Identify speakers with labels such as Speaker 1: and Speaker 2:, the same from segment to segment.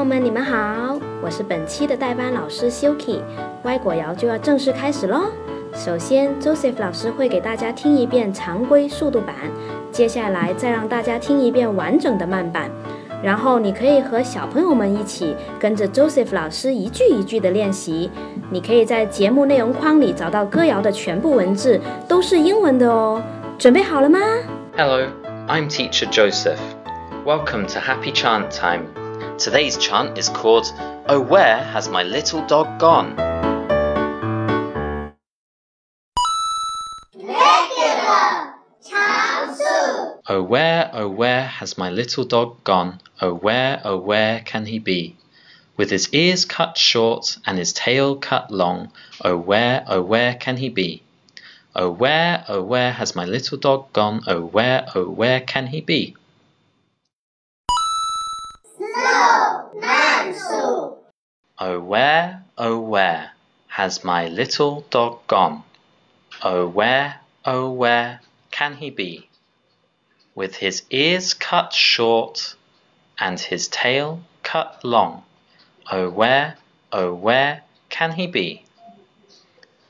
Speaker 1: 友们，你们好，我是本期的代班老师 Suki，歪果谣就要正式开始喽。首先，Joseph 老师会给大家听一遍常规速度版，接下来再让大家听一遍完整的慢版，然后你可以和小朋友们一起跟着 Joseph 老师一句一句的练习。你可以在节目内容框里找到歌谣的全部文字，都是英文的哦。准备好了吗
Speaker 2: ？Hello, I'm Teacher Joseph. Welcome to Happy Chant Time. Today's chant is called Oh Where Has My Little Dog Gone? Oh where, oh where has my little dog gone? Oh where, oh where can he be? With his ears cut short and his tail cut long, oh where, oh where can he be? Oh where, oh where has my little dog gone? Oh where, oh where can he be? Oh where, oh where has my little dog gone? Oh where, oh where can he be? With his ears cut short and his tail cut long. Oh where, oh where can he be?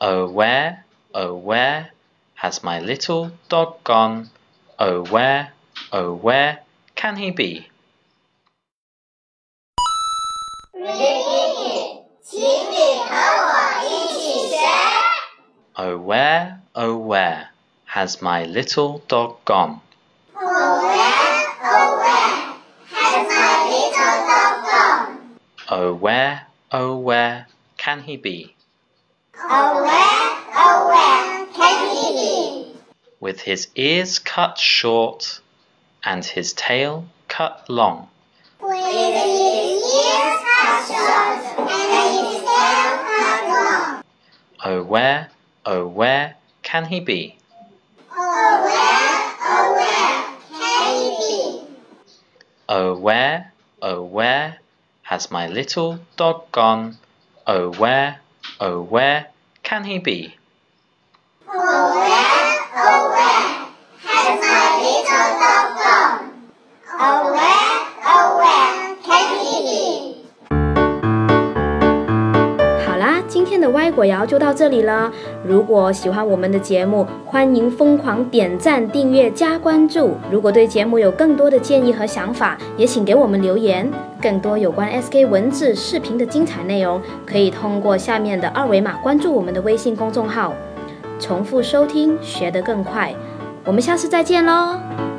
Speaker 2: Oh where, oh where has my little dog gone? Oh where, oh where can he be? Oh where, oh where has my little dog gone?
Speaker 3: Oh where, oh where has my little dog gone?
Speaker 2: Oh where, oh where can he be?
Speaker 3: Oh where, oh where can he be?
Speaker 2: With his ears cut short and his tail cut long.
Speaker 3: With
Speaker 2: Oh where, oh where can he be?
Speaker 3: Oh where, oh where can he be?
Speaker 2: Oh where, oh where has my little dog gone? Oh where, oh where can he be?
Speaker 3: Oh where,
Speaker 1: 的歪果谣就到这里了。如果喜欢我们的节目，欢迎疯狂点赞、订阅、加关注。如果对节目有更多的建议和想法，也请给我们留言。更多有关 SK 文字、视频的精彩内容，可以通过下面的二维码关注我们的微信公众号。重复收听，学得更快。我们下次再见喽！